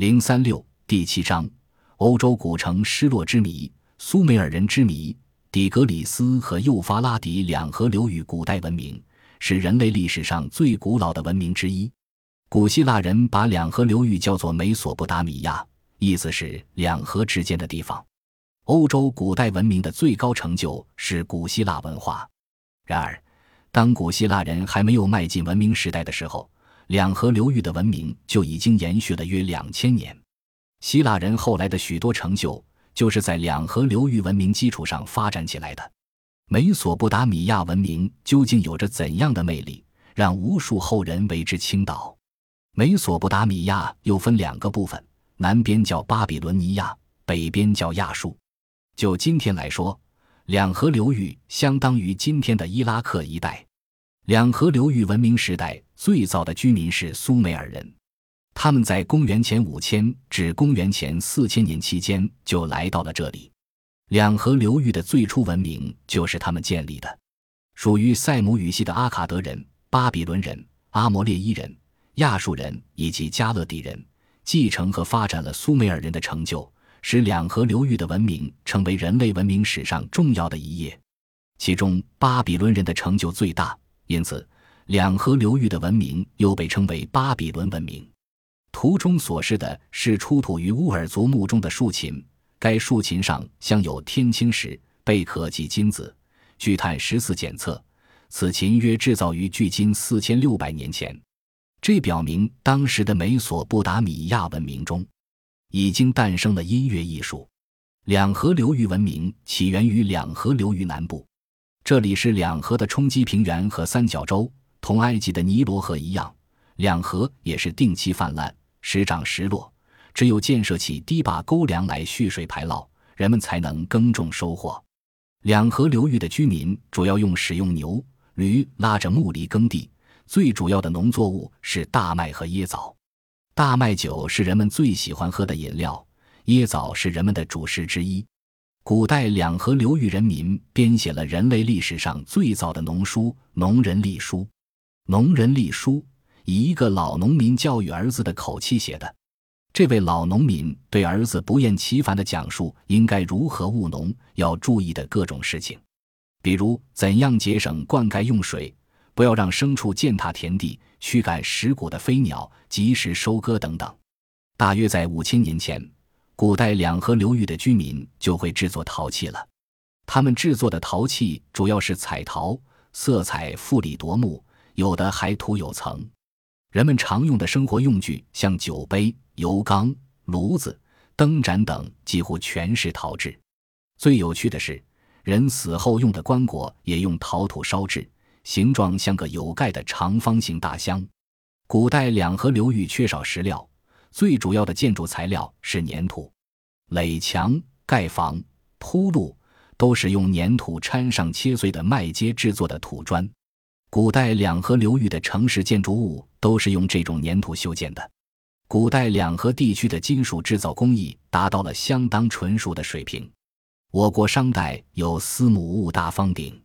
零三六第七章：欧洲古城失落之谜，苏美尔人之谜。底格里斯和幼发拉底两河流域古代文明是人类历史上最古老的文明之一。古希腊人把两河流域叫做美索不达米亚，意思是两河之间的地方。欧洲古代文明的最高成就是古希腊文化。然而，当古希腊人还没有迈进文明时代的时候，两河流域的文明就已经延续了约两千年。希腊人后来的许多成就。就是在两河流域文明基础上发展起来的。美索不达米亚文明究竟有着怎样的魅力，让无数后人为之倾倒？美索不达米亚又分两个部分，南边叫巴比伦尼亚，北边叫亚述。就今天来说，两河流域相当于今天的伊拉克一带。两河流域文明时代最早的居民是苏美尔人。他们在公元前五千至公元前四千年期间就来到了这里。两河流域的最初文明就是他们建立的。属于塞姆语系的阿卡德人、巴比伦人、阿摩列伊人、亚述人以及加勒底人，继承和发展了苏美尔人的成就，使两河流域的文明成为人类文明史上重要的一页。其中，巴比伦人的成就最大，因此两河流域的文明又被称为巴比伦文明。图中所示的是出土于乌尔族墓中的竖琴，该竖琴上镶有天青石、贝壳及金子。据碳十四检测，此琴约制造于距今四千六百年前。这表明当时的美索不达米亚文明中已经诞生了音乐艺术。两河流域文明起源于两河流域南部，这里是两河的冲积平原和三角洲，同埃及的尼罗河一样，两河也是定期泛滥。时涨时落，只有建设起堤坝沟梁来蓄水排涝，人们才能耕种收获。两河流域的居民主要用使用牛、驴拉着木犁耕地，最主要的农作物是大麦和椰枣。大麦酒是人们最喜欢喝的饮料，椰枣是人们的主食之一。古代两河流域人民编写了人类历史上最早的农书《农人历书》。《农人隶书》。以一个老农民教育儿子的口气写的，这位老农民对儿子不厌其烦地讲述应该如何务农，要注意的各种事情，比如怎样节省灌溉用水，不要让牲畜践踏田地，驱赶食谷的飞鸟，及时收割等等。大约在五千年前，古代两河流域的居民就会制作陶器了。他们制作的陶器主要是彩陶，色彩富丽夺目，有的还涂有层。人们常用的生活用具，像酒杯、油缸、炉子、灯盏等，几乎全是陶制。最有趣的是，人死后用的棺椁也用陶土烧制，形状像个有盖的长方形大箱。古代两河流域缺少石料，最主要的建筑材料是粘土，垒墙、盖房、铺路都是用粘土掺上切碎的麦秸制作的土砖。古代两河流域的城市建筑物都是用这种粘土修建的。古代两河地区的金属制造工艺达到了相当纯熟的水平。我国商代有司母戊大方鼎，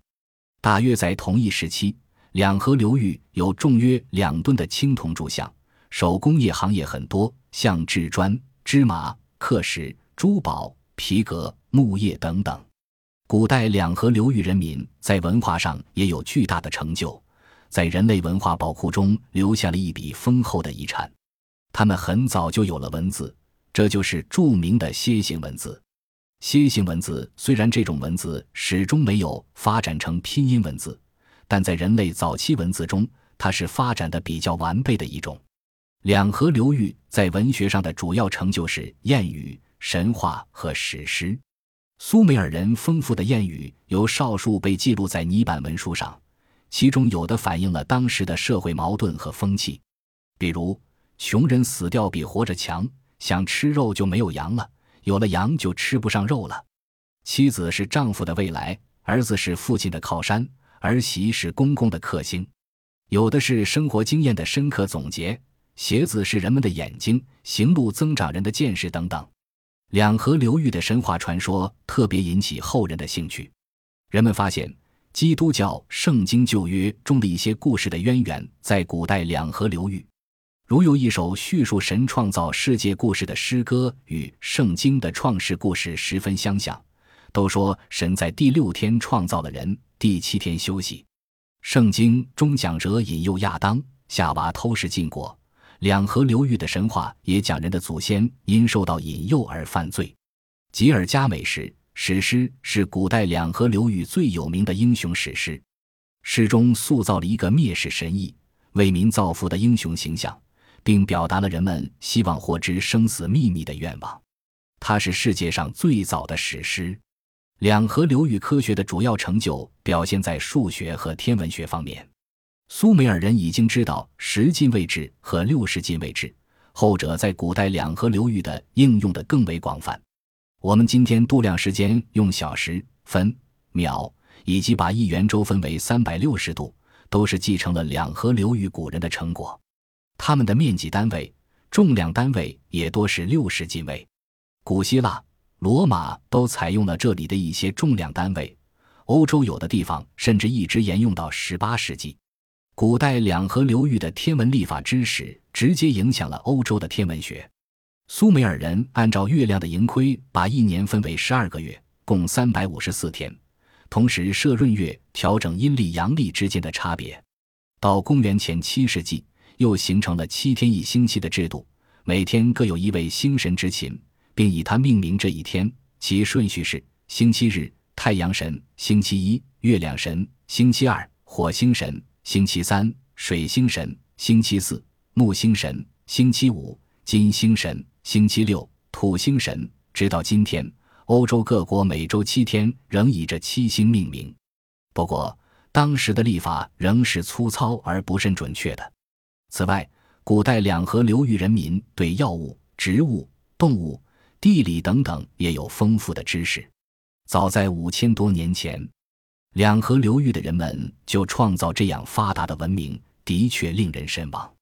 大约在同一时期，两河流域有重约两吨的青铜铸像。手工业行业很多，像制砖、织麻、刻石、珠宝、皮革、木业等等。古代两河流域人民在文化上也有巨大的成就，在人类文化宝库中留下了一笔丰厚的遗产。他们很早就有了文字，这就是著名的楔形文字。楔形文字虽然这种文字始终没有发展成拼音文字，但在人类早期文字中，它是发展的比较完备的一种。两河流域在文学上的主要成就是谚语、神话和史诗。苏美尔人丰富的谚语有少数被记录在泥板文书上，其中有的反映了当时的社会矛盾和风气，比如“穷人死掉比活着强”，想吃肉就没有羊了，有了羊就吃不上肉了；妻子是丈夫的未来，儿子是父亲的靠山，儿媳是公公的克星。有的是生活经验的深刻总结，鞋子是人们的眼睛，行路增长人的见识等等。两河流域的神话传说特别引起后人的兴趣。人们发现，基督教圣经旧约中的一些故事的渊源在古代两河流域。如有一首叙述神创造世界故事的诗歌，与圣经的创世故事十分相像，都说神在第六天创造了人，第七天休息。圣经中讲者引诱亚当、夏娃偷食禁果，两河流域的神话也讲人的祖先因受到引诱而犯罪。吉尔加美什史诗是古代两河流域最有名的英雄史诗，诗中塑造了一个蔑视神意、为民造福的英雄形象。并表达了人们希望获知生死秘密的愿望。它是世界上最早的史诗。两河流域科学的主要成就表现在数学和天文学方面。苏美尔人已经知道十进位制和六十进位制，后者在古代两河流域的应用的更为广泛。我们今天度量时间用小时、分、秒，以及把一圆周分为三百六十度，都是继承了两河流域古人的成果。它们的面积单位、重量单位也多是六十进位。古希腊、罗马都采用了这里的一些重量单位，欧洲有的地方甚至一直沿用到十八世纪。古代两河流域的天文历法知识直接影响了欧洲的天文学。苏美尔人按照月亮的盈亏，把一年分为十二个月，共三百五十四天，同时设闰月，调整阴历阳历之间的差别。到公元前七世纪。又形成了七天一星期的制度，每天各有一位星神执勤，并以他命名这一天。其顺序是：星期日太阳神，星期一月亮神，星期二火星神，星期三水星神，星期四木星神，星期五金星神，星期六土星神。直到今天，欧洲各国每周七天仍以这七星命名。不过，当时的历法仍是粗糙而不甚准确的。此外，古代两河流域人民对药物、植物、动物、地理等等也有丰富的知识。早在五千多年前，两河流域的人们就创造这样发达的文明，的确令人神往。